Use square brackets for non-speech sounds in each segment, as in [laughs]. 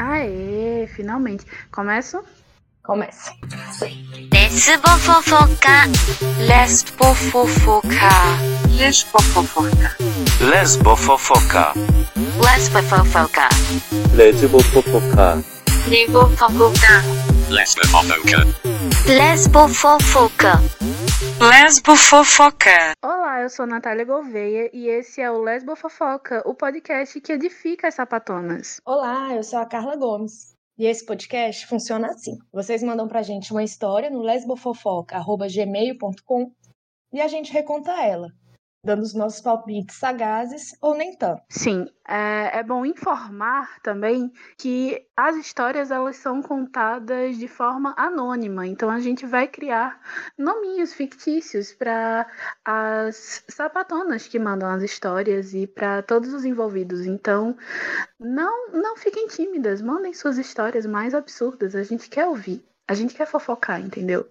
Aê, finalmente. Começa? Começa. Let's fofoca. Let's fofoca. Let's fofoca. Let's fofoca. Let's fofoca. Let's fofoca. Let's fofoca. Let's fofoca. Lesbofofoca. Lesbofofoca. Olá, eu sou Natália Gouveia e esse é o Lesbo Fofoca, o podcast que edifica as sapatonas. Olá, eu sou a Carla Gomes. E esse podcast funciona assim. Vocês mandam pra gente uma história no lesbofofoca.gmail.com e a gente reconta ela, dando os nossos palpites sagazes ou nem tanto. Sim, é, é bom informar também que as histórias elas são contadas de forma anônima, então a gente vai criar nominhos fictícios para as sapatonas que mandam as histórias e para todos os envolvidos. Então, não, não fiquem tímidas, mandem suas histórias mais absurdas, a gente quer ouvir. A gente quer fofocar, entendeu?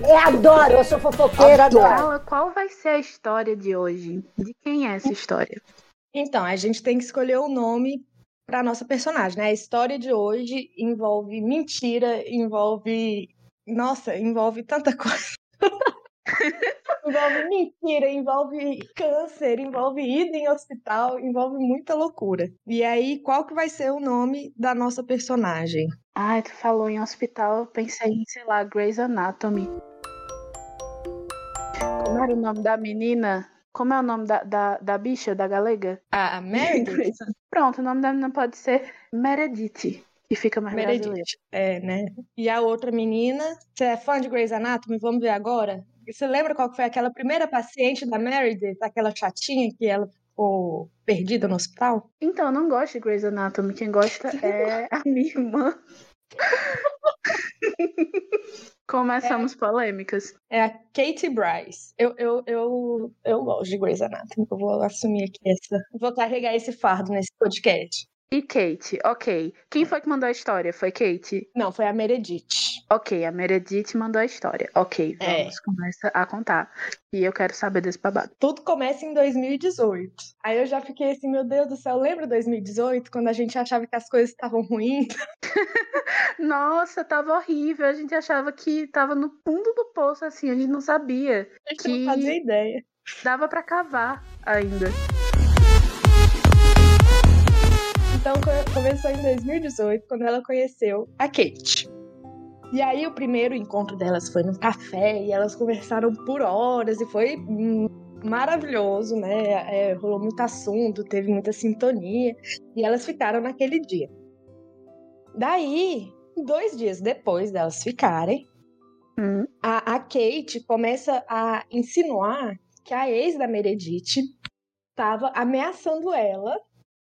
Eu adoro, eu sou fofoqueira, adoro. Fala qual vai ser a história de hoje? De quem é essa história? Então, a gente tem que escolher o nome para nossa personagem, né? A história de hoje envolve mentira, envolve. Nossa, envolve tanta coisa. [laughs] envolve mentira, envolve câncer, envolve ida em hospital, envolve muita loucura. E aí, qual que vai ser o nome da nossa personagem? Ai, tu falou em hospital, eu pensei em, sei lá, Grey's Anatomy. Como era o nome da menina? Como é o nome da, da, da bicha, da galega? A Meredith? [laughs] Pronto, o nome da menina pode ser Meredith, que fica mais brasileiro. Meredith. É, né? E a outra menina, você é fã de Grey's Anatomy? Vamos ver agora? E Você lembra qual foi aquela primeira paciente da Meredith, aquela chatinha que ela ficou perdida no hospital? Então, eu não gosto de Grey's Anatomy, quem gosta [laughs] é a minha irmã. Começamos polêmicas. É a Katie Bryce. Eu, eu, eu, eu gosto de Grey's Anatomy. Eu vou assumir aqui essa. Vou carregar esse fardo nesse podcast. E Kate, ok. Quem foi que mandou a história? Foi Kate? Não, foi a Meredith. Ok, a Meredith mandou a história. Ok, É. vamos começar a contar. E eu quero saber desse babado. Tudo começa em 2018. Aí eu já fiquei assim, meu Deus do céu, lembra 2018, quando a gente achava que as coisas estavam ruins? [laughs] Nossa, tava horrível. A gente achava que tava no fundo do poço, assim, a gente não sabia. A gente Que- não fazia ideia. Dava pra cavar ainda. Então co- começou em 2018, quando ela conheceu a Kate. E aí o primeiro encontro delas foi num café e elas conversaram por horas e foi maravilhoso, né? É, rolou muito assunto, teve muita sintonia e elas ficaram naquele dia. Daí, dois dias depois delas ficarem, Hum, a, a Kate começa a insinuar que a ex da Meredith estava ameaçando ela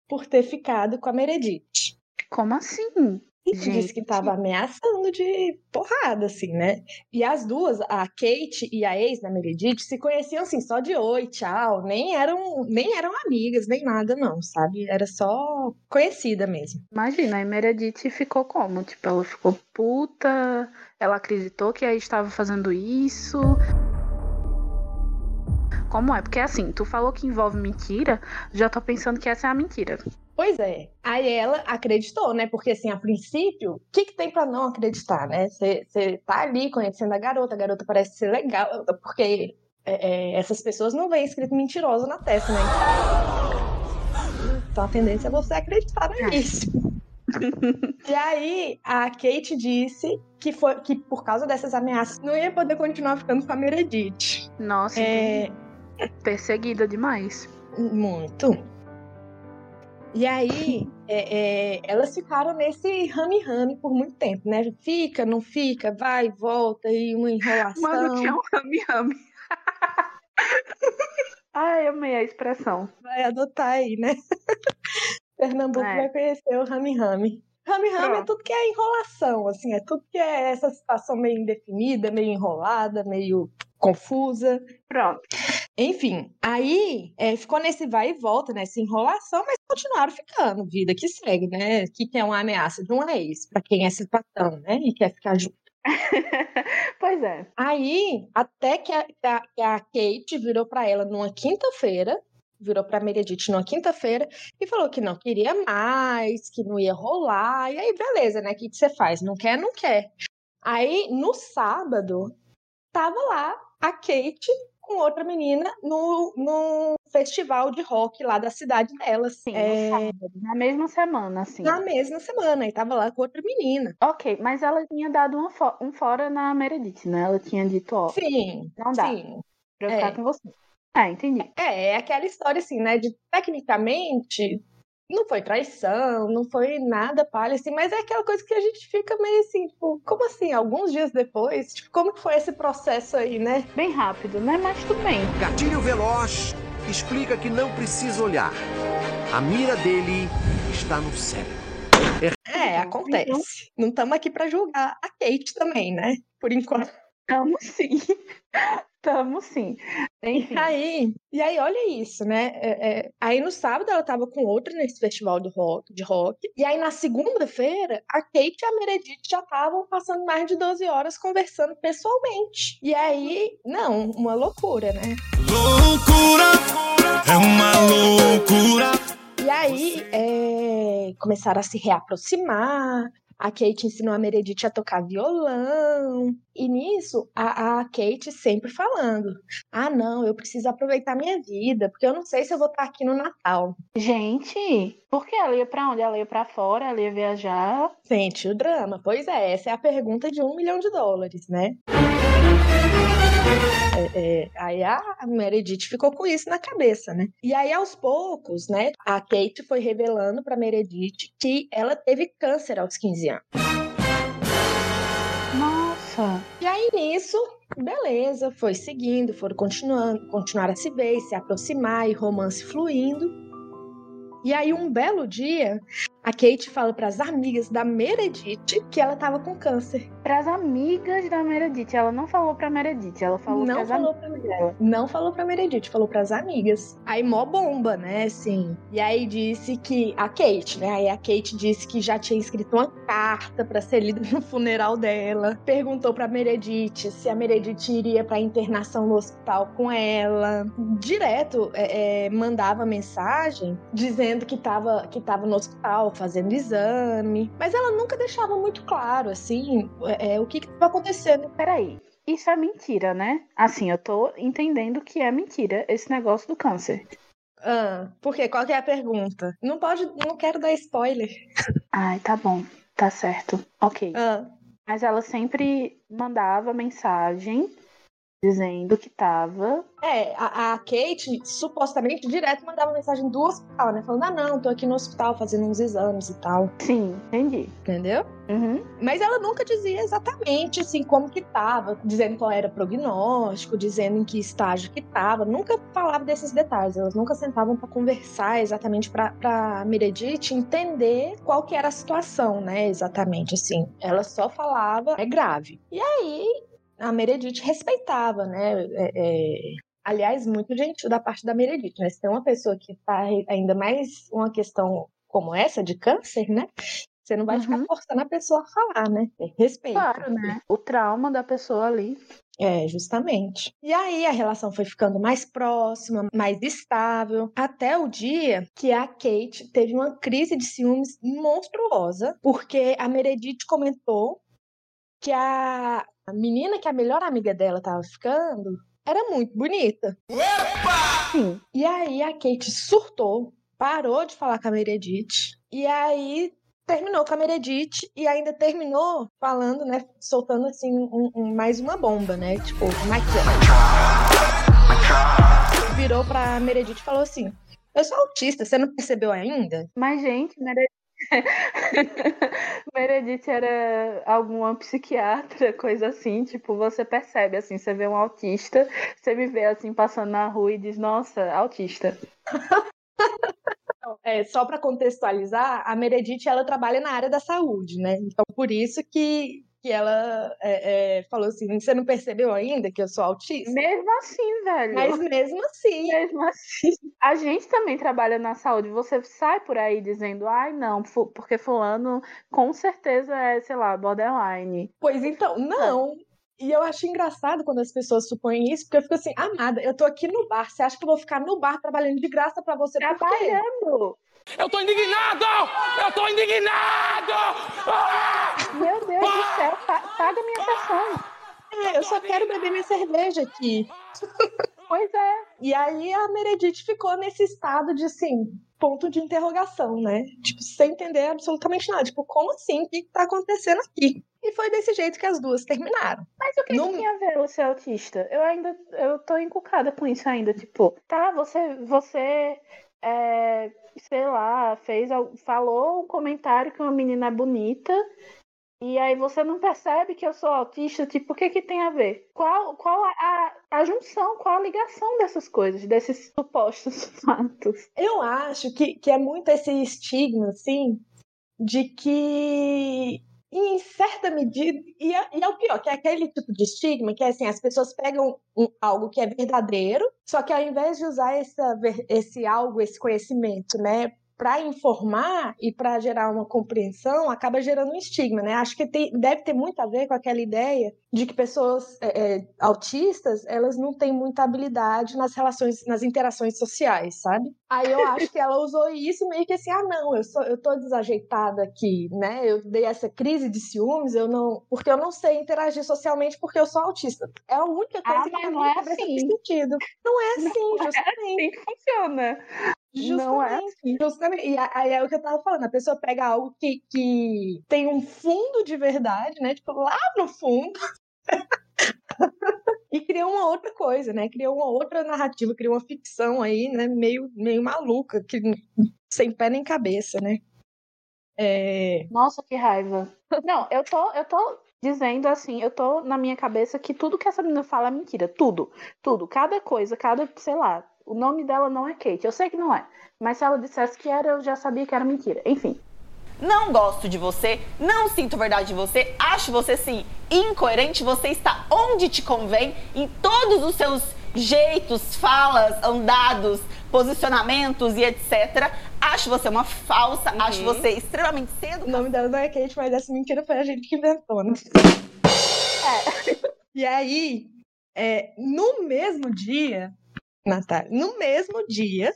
por ter ficado com a Meredith. como assim? E disse que Gente. estava ameaçando de porrada, assim, né? E as duas, a Kate e a ex da Meredith, se conheciam assim, só de oi, tchau. Nem eram, nem eram amigas, nem nada, não, sabe? Era só conhecida mesmo. Imagina, a Meredith ficou como? Tipo, ela ficou puta, ela acreditou que aí estava fazendo isso. Como é? Porque assim, tu falou que envolve mentira, já tô pensando que essa é a mentira. Pois é. Aí ela acreditou, né? Porque, assim, a princípio, o que, que tem pra não acreditar, né? Você tá ali conhecendo a garota, a garota parece ser legal, porque é, é, essas pessoas não veem escrito mentiroso na testa, né? Então a tendência é você acreditar nisso. e aí, a Kate disse que, foi, que por causa dessas ameaças não ia poder continuar ficando com a Meredith. Nossa, É, perseguida demais. Muito. E aí, é, é, elas ficaram nesse rame-rame por muito tempo, né? Fica, não fica, vai, volta, e uma enrolação. Mano, tinha um rame-rame. [laughs] Ai, amei a expressão. Vai adotar aí, né? [laughs] Pernambuco É. vai conhecer o rame-rame. Rame-rame é tudo que é enrolação, assim, é tudo que é essa situação meio indefinida, meio enrolada, meio confusa. Pronto. Enfim, aí é, ficou nesse vai e volta, nessa enrolação, mas continuaram ficando, vida que segue, né? Que é uma ameaça de uma ex, pra quem é sapatão, né? E quer ficar junto. [laughs] pois é. Aí, até que a, a- a Kate virou pra ela numa quinta-feira, virou pra Meredith numa quinta-feira e falou que não queria mais, que não ia rolar. E aí, beleza, né? O que, que você faz? Não quer, não quer. Aí, no sábado, tava lá a Kate com outra menina no, no festival de rock lá da cidade dela. Sim, É, sábado, na mesma semana, assim. na mesma semana. E tava lá com outra menina. Ok, mas ela tinha dado uma fo- um fora na Meredith, né? Ela tinha dito, ó, Sim, não dá sim. pra eu ficar é. com você. Ah, entendi. É, é aquela história assim, né? De tecnicamente não foi traição, não foi nada palha, assim, mas é aquela coisa que a gente fica meio assim, tipo, como assim? Alguns dias depois, tipo, como que foi esse processo aí, né? Bem rápido, né? Mas tudo bem. Gatilho veloz explica que não precisa olhar. A mira dele está no cérebro. É, acontece. Não estamos aqui pra julgar a Kate também, né? Por enquanto. Tamo sim. Tamo sim. Enfim. E aí, e aí, olha isso, né? É, é, aí no sábado ela tava com outra nesse festival do rock, de rock. E aí na segunda-feira, a Kate e a Meredith já estavam passando mais de 12 horas conversando pessoalmente. E aí, não, uma loucura, né? Loucura, é uma loucura. E aí é, começaram a se reaproximar. A Kate ensinou a Meredith a tocar violão. E nisso, a, a Kate sempre falando: Ah, não, eu preciso aproveitar minha vida, porque eu não sei se eu vou estar aqui no Natal. Gente, por que ela ia pra onde? Ela ia pra fora, ela ia viajar. Sente o drama. Pois é, essa é a pergunta de um milhão de dólares, né? É, é, aí a Meredith ficou com isso na cabeça, né? E aí, aos poucos, né, a Kate foi revelando pra Meredith que ela teve câncer aos 15 anos. Nossa. E aí, nisso, beleza, foi seguindo, foram continuando, continuaram a se ver, se aproximar e romance fluindo. E aí, um belo dia, a Kate fala pras amigas da Meredith que ela tava com câncer. Pras amigas da Meredith. Ela não falou pra Meredith, ela falou não falou dela. Não falou pra Meredith, falou pras amigas. Aí mó bomba, né, assim. E aí disse que a Kate, né? Aí a Kate disse que já tinha escrito uma carta pra ser lida no funeral dela. Perguntou pra Meredith se a Meredith iria pra internação no hospital com ela. Direto é, é, mandava mensagem dizendo que tava, que tava no hospital fazendo exame. Mas ela nunca deixava muito claro, assim, é, é, o que que tava acontecendo. Peraí. Isso é mentira, né? Assim, eu tô entendendo que é mentira esse negócio do câncer. Ah, por quê? Qual que é a pergunta? Não pode, não quero dar spoiler. Ai, tá bom. Tá certo. Ok. Ah, Mas ela sempre mandava mensagem dizendo que tava. é, a, a Kate supostamente direto mandava mensagem do hospital, né? Falando, ah, não, tô aqui no hospital fazendo uns exames e tal. Sim, entendi. Entendeu? Uhum. Mas ela nunca dizia exatamente assim como que tava, dizendo qual era o prognóstico, dizendo em que estágio que tava. Nunca falava desses detalhes. Elas nunca sentavam pra conversar exatamente pra pra Meredith entender qual que era a situação, né? Exatamente assim. Ela só falava é grave. E aí a Meredith respeitava, né? É, é, Aliás, muito gentil da parte da Meredith, né? Se tem uma pessoa que tá ainda mais uma questão como essa de câncer, né? Você não vai ficar Uhum. forçando a pessoa a falar, né? É Respeito. Claro, né? O trauma da pessoa ali. É, justamente. E aí a relação foi ficando mais próxima, mais estável, até o dia que a Kate teve uma crise de ciúmes monstruosa, porque a Meredith comentou que a a menina que a melhor amiga dela tava ficando era muito bonita. Sim. E aí a Kate surtou, parou de falar com a Meredith, e aí terminou com a Meredith e ainda terminou falando, né, soltando assim um- um- mais uma bomba, né, tipo, Mike virou pra Meredith e falou assim, eu sou autista, você não percebeu ainda? Mas, gente, Meredith. [laughs] Meredith era alguma psiquiatra, coisa assim, tipo, você percebe assim, você vê um autista, você me vê assim passando na rua e diz, nossa, autista. É, só pra contextualizar, a Meredith, ela trabalha na área da saúde, né, então por isso que, que ela é, é, falou assim, você não percebeu ainda que eu sou autista? Mesmo assim, velho. Mas mesmo assim, Mesmo assim. A gente também trabalha na saúde. Você sai por aí dizendo, ai, não, porque fulano com certeza é, sei lá, borderline. Pois então, não. E eu acho engraçado quando as pessoas supõem isso, porque eu fico assim, amada, eu tô aqui no bar, você acha que eu vou ficar no bar trabalhando de graça pra você? Trabalhando! Eu tô indignado! Eu tô indignado! Ah! Meu Deus do céu, pa- paga minha sessão. É, eu só quero beber minha cerveja aqui. Pois é. E aí a Meredith ficou nesse estado de assim, ponto de interrogação, né? Tipo, sem entender absolutamente nada. Tipo, como assim? O que tá acontecendo aqui? E foi desse jeito que as duas terminaram. Mas o que, tem a ver ser autista? Eu ainda eu tô encucada com isso ainda. Tipo, tá, você, você é, sei lá, fez, al- falou um comentário que uma menina é bonita. E aí você não percebe que eu sou autista, tipo, o que que tem a ver? Qual, qual a, a, a junção, qual a ligação dessas coisas, desses supostos [laughs] fatos? Eu acho que, que é muito esse estigma, assim, de que, em certa medida, e é, e é o pior, que é aquele tipo de estigma que é assim, as pessoas pegam um- algo que é verdadeiro, só que ao invés de usar essa, esse algo, esse conhecimento, né, para informar e para gerar uma compreensão, acaba gerando um estigma, né? Acho que tem- deve ter muito a ver com aquela ideia de que pessoas é, é, autistas elas não têm muita habilidade nas relações, nas interações sociais, sabe? Aí eu acho que ela usou isso meio que assim, ah, não, eu sou, eu tô desajeitada aqui, né? Eu dei essa crise de ciúmes, eu não, porque eu não sei interagir socialmente porque eu sou autista. É a única coisa Ah, que mas na não é assim. sentido. Não é assim, justamente. assim que funciona. Não é Justamente, justamente. E aí é o que eu tava falando, a pessoa pega algo que, que tem um fundo de verdade, né? Tipo, lá no fundo. E cria uma outra coisa, né? Cria uma outra narrativa, cria uma ficção aí, né? Meio, meio maluca, que, sem pé nem cabeça, né? É... Nossa, que raiva. Não, eu tô, eu tô dizendo assim, eu tô na minha cabeça que tudo que essa menina fala é mentira. Tudo. Tudo. Cada coisa, cada, sei lá. O nome dela não é Kate. Eu sei que não é. Mas se ela dissesse que era, eu já sabia que era mentira. Enfim. Não gosto de você, não sinto verdade de você, acho você sim incoerente, você está onde te convém, em todos os seus jeitos, falas, andados, posicionamentos e etc. Acho você uma falsa, acho você extremamente O cedo. nome dela não é Kate, mas essa mentira foi a gente que inventou, né? [laughs] E aí, é, no mesmo dia, Natália, no mesmo dia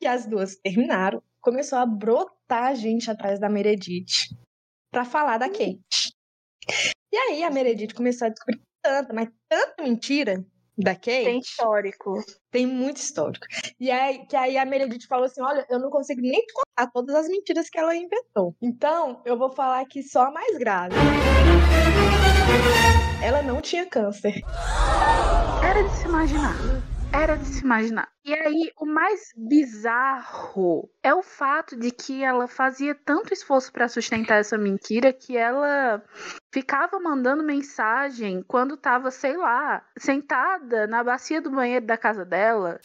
que as duas terminaram, começou a brotar gente atrás da Meredith pra falar da Kate. E aí a Meredith começou a descobrir tanta, mas tanta mentira da Kate. Tem histórico. Tem muito histórico. E aí, que aí a Meredith falou assim: olha, eu não consigo nem contar todas as mentiras que ela inventou. Então, eu vou falar aqui só a mais grave. Ela não tinha câncer. Era de se imaginar. Era de se imaginar. E aí, o mais bizarro é o fato de que ela fazia tanto esforço para sustentar essa mentira que ela ficava mandando mensagem quando tava, sei lá, sentada na bacia do banheiro da casa dela,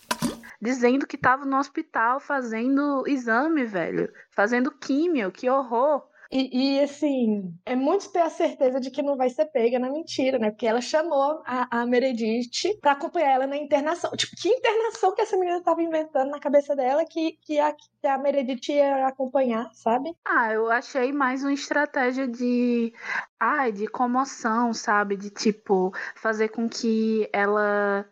dizendo que tava no hospital fazendo exame, velho, fazendo químio, que horror. E, e, assim, é muito ter a certeza de que não vai ser pega na mentira, né? Porque ela chamou a, a Meredith pra acompanhar ela na internação. Tipo, que internação que essa menina tava inventando na cabeça dela que, que, a, que a Meredith ia acompanhar, sabe? Ah, eu achei mais uma estratégia de. Ai, de comoção, sabe? De tipo, fazer com que ela.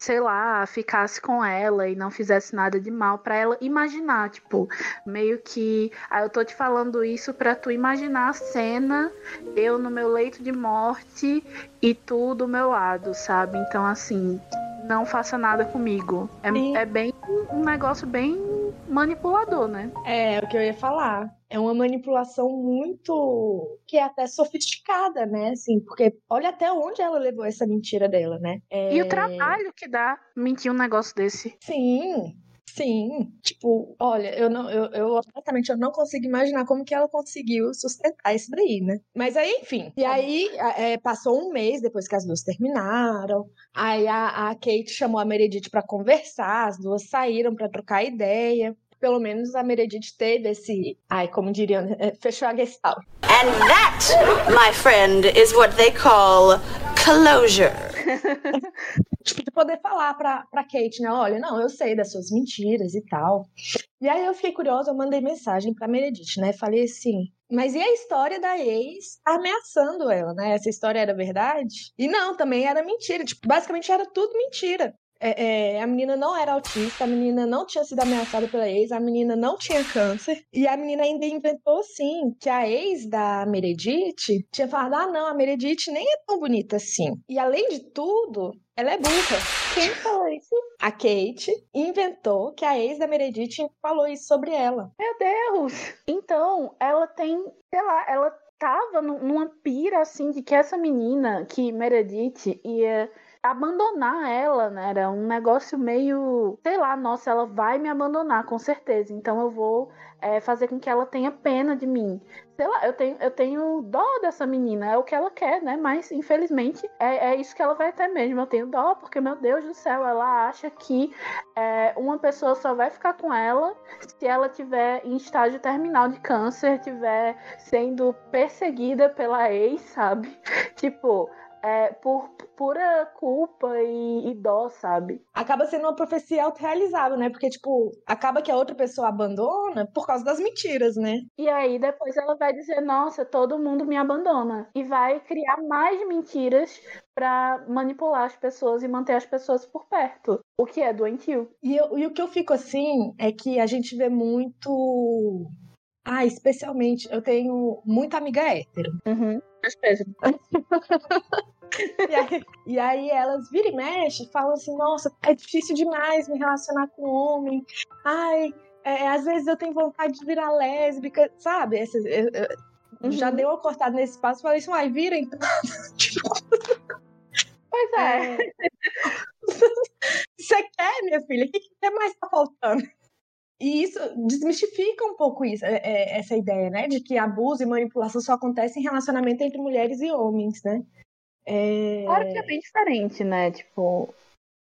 Sei lá, ficasse com ela e não fizesse nada de mal pra ela imaginar, tipo, meio que, ah, eu tô te falando isso pra tu imaginar a cena, eu no meu leito de morte e tu do meu lado, sabe? Então assim, não faça nada comigo. É, é bem um negócio bem manipulador, né? É, o que eu ia falar. É uma manipulação muito. que é até sofisticada, né? Assim, porque olha até onde ela levou essa mentira dela, né? É... E o trabalho que dá mentir um negócio desse. Sim, sim. Tipo, olha, eu não, eu, eu honestamente eu não consigo imaginar como que ela conseguiu sustentar isso daí, né? Mas aí, enfim. E aí é, passou um mês depois que as duas terminaram. Aí a, a Kate chamou a Meredith pra conversar, as duas saíram pra trocar ideia. Pelo menos a Meredith teve esse. Ai, como diriam, é, fechou a gestalt. And that, my friend, is what they call closure. [laughs] tipo, de poder falar pra, Kate, né? Olha, não, eu sei das suas mentiras e tal. E aí eu fiquei curiosa, eu mandei mensagem pra Meredith, né? Falei assim: Mas e a história da ex ameaçando ela, né? Essa história era verdade? E não, também era mentira. Tipo, basicamente era tudo mentira. É, é, a menina não era autista, a menina não tinha sido ameaçada pela ex, a menina não tinha câncer. E a menina ainda inventou, sim, que a ex da Meredith tinha falado: ah, não, a Meredith nem é tão bonita assim. E além de tudo, ela é burra. Quem falou isso? A Kate inventou que a ex da Meredith falou isso sobre ela. Meu Deus! Então, ela tem, sei lá, ela tava numa pira assim de que essa menina, que Meredith ia abandonar ela, né? Era um negócio meio, sei lá, nossa, ela vai me abandonar, com certeza. Então eu vou é, fazer com que ela tenha pena de mim. Sei lá, eu tenho, eu tenho dó dessa menina, é o que ela quer, né? Mas infelizmente é, é isso que ela vai ter mesmo. Eu tenho dó, porque, meu Deus do céu, ela acha que é, uma pessoa só vai ficar com ela se ela tiver em estágio terminal de câncer, tiver sendo perseguida pela ex, sabe? [laughs] tipo, é, por pura culpa e, e, dó, sabe? Acaba sendo uma profecia autorrealizável, né? Porque, tipo, acaba que a outra pessoa abandona por causa das mentiras, né? E aí depois ela vai dizer, nossa, todo mundo me abandona. E vai criar mais mentiras para manipular as pessoas e manter as pessoas por perto. O que é doentio. E, eu, e o que eu fico assim é que a gente vê muito ah, especialmente, eu tenho muita amiga hétero. Uhum. [laughs] e, aí, e aí elas viram e mexem falam assim, nossa, é difícil demais me relacionar com homem. Ai, é, às vezes eu tenho vontade de virar lésbica, sabe? Essa, eu, eu, uhum. Já deu uma cortada nesse espaço e falei assim, ai, vira então. [laughs] pois é. é. [laughs] Você quer, minha filha? O que, que mais tá faltando? E isso desmistifica um pouco isso, é, é, essa ideia, né? De que abuso e manipulação só acontecem em relacionamento entre mulheres e homens, né? É... Claro que é bem diferente, né? Tipo,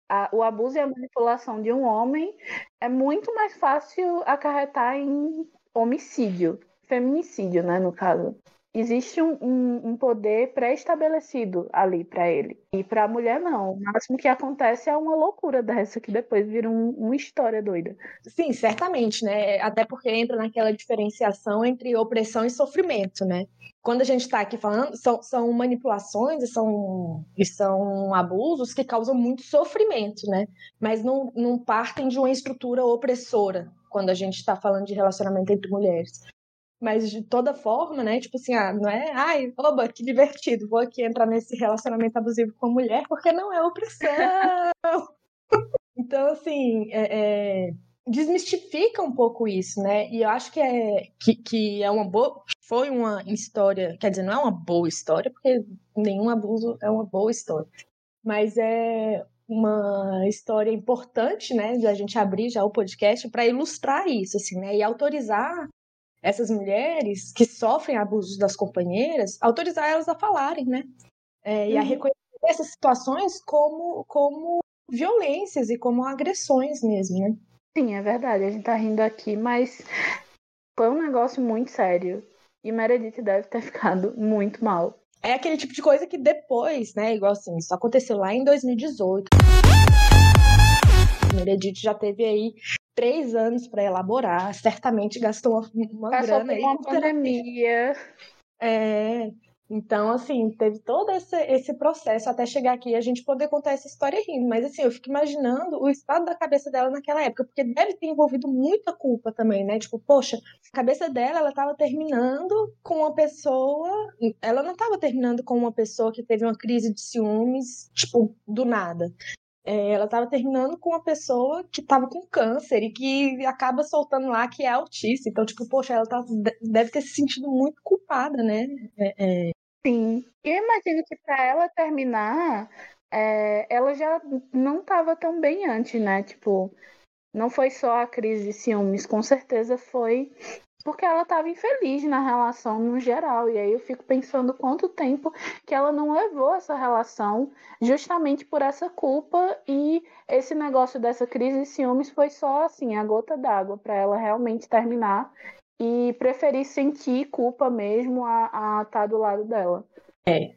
a, o abuso e a manipulação de um homem é muito mais fácil acarretar em homicídio, feminicídio, né? No caso existe um, um, um poder pré-estabelecido ali para ele. E para a mulher, não. O máximo que acontece é uma loucura dessa, que depois vira um, uma história doida. Sim, certamente, né? Até porque entra naquela diferenciação entre opressão e sofrimento, né? Quando a gente está aqui falando, são, são manipulações e são, e são abusos que causam muito sofrimento, né? Mas não, não partem de uma estrutura opressora quando a gente está falando de relacionamento entre mulheres. Mas de toda forma, né? Tipo assim, ah, não é, ai, oba, que divertido, vou aqui entrar nesse relacionamento abusivo com a mulher, porque não é opressão. [laughs] então, assim, é, é, desmistifica um pouco isso, né? E eu acho que é, que, que é uma boa. Foi uma história, quer dizer, não é uma boa história, porque nenhum abuso é uma boa história. Mas é uma história importante, né, de a gente abrir já o podcast para ilustrar isso, assim, né, e autorizar essas mulheres que sofrem abusos das companheiras, autorizar elas a falarem, né? É, uhum. E a uhum. reconhecer essas situações como, como violências e como agressões mesmo, né? Sim, é verdade. A gente tá rindo aqui, mas foi um negócio muito sério. E Meredith deve ter [laughs] ficado muito mal. É aquele tipo de coisa que depois, né? Igual assim, isso aconteceu lá em 2018. Meredith já teve aí três anos para elaborar, certamente gastou uma, uma Passou grana aí. Uma pandemia. É, então, assim, teve todo esse, esse processo até chegar aqui e a gente poder contar essa história rindo. Mas, assim, eu fico imaginando o estado da cabeça dela naquela época, porque deve ter envolvido muita culpa também, né? Tipo, poxa, a cabeça dela, ela tava terminando com uma pessoa. Ela não tava terminando com uma pessoa que teve uma crise de ciúmes, tipo, do nada é, ela estava terminando com uma pessoa que estava com câncer e que acaba soltando lá que é autista. Então, tipo, poxa, ela tá, deve ter se sentido muito culpada, né? É, é... Sim. Eu imagino que para ela terminar, é, ela já não estava tão bem antes, né? Tipo, não foi só a crise de ciúmes, com certeza foi porque ela estava infeliz na relação no geral. E aí eu fico pensando quanto tempo que ela não levou essa relação justamente por essa culpa e esse negócio dessa crise de ciúmes foi só assim, a gota d'água para ela realmente terminar e preferir sentir culpa mesmo a estar tá do lado dela. É.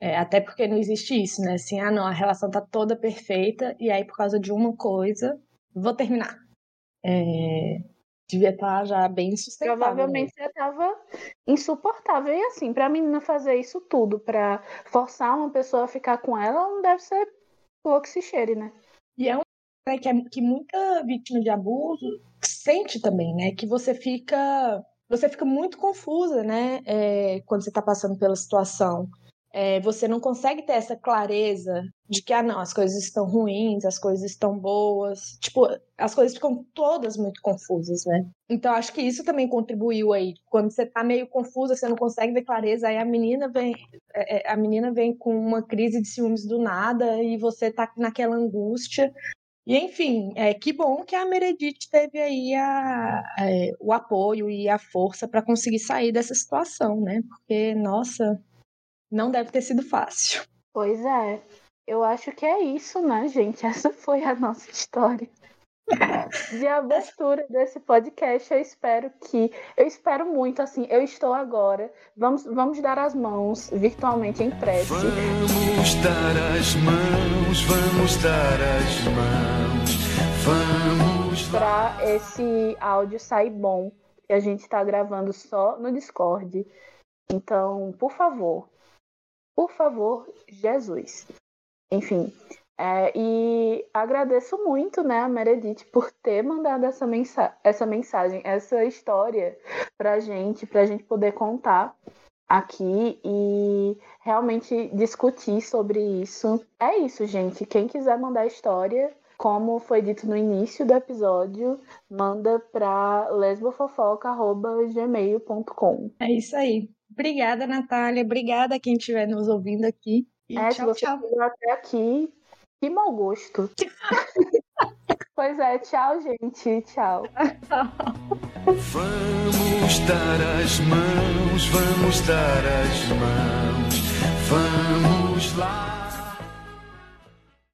é. Até porque não existe isso, né? Assim, ah, não, a relação tá toda perfeita e aí por causa de uma coisa, vou terminar. É, devia estar já bem sustentável. Provavelmente já estava insuportável. E assim, pra menina fazer isso tudo, pra forçar uma pessoa a ficar com ela, não deve ser flor que se cheire, né? E é um né, que, é, que muita vítima de abuso sente também, né? Que você fica. Você fica muito confusa, né? É, quando você está passando pela situação é, você não consegue ter essa clareza de que, ah, não, as coisas estão ruins, as coisas estão boas. Tipo, as coisas ficam todas muito confusas, né? Então, acho que isso também contribuiu aí. Quando você tá meio confusa, você não consegue ver clareza, aí a menina vem, é, é, a menina vem com uma crise de ciúmes do nada e você tá naquela angústia. E, enfim, é, que bom que a Meredith teve aí a, é, o apoio e a força para conseguir sair dessa situação, né? Porque, nossa, não deve ter sido fácil. Pois é. Eu acho que é isso, né, gente? [laughs] Essa foi a nossa história de abertura desse podcast. Eu espero que. Eu espero muito, assim. Eu estou agora. Vamos, vamos dar as mãos virtualmente em prece. Vamos dar as mãos, vamos dar as mãos. Vamos. Para esse áudio sair bom, que a gente está gravando só no Discord. Então, por favor, por favor, Jesus. Enfim, é, e agradeço muito, né, a Meredith por ter mandado essa, mensa essa mensagem, essa história pra gente, pra gente poder contar aqui e realmente discutir sobre isso. É isso, gente. Quem quiser mandar história, como foi dito no início do episódio, manda para lesbofofoca.gmail.com. É isso aí. Obrigada, Natália. Obrigada a quem estiver nos ouvindo aqui. E é, tchau, tchau. até aqui, que mau gosto. [laughs] pois é, tchau, gente. Tchau. Vamos dar as mãos, vamos dar as mãos. Vamos lá.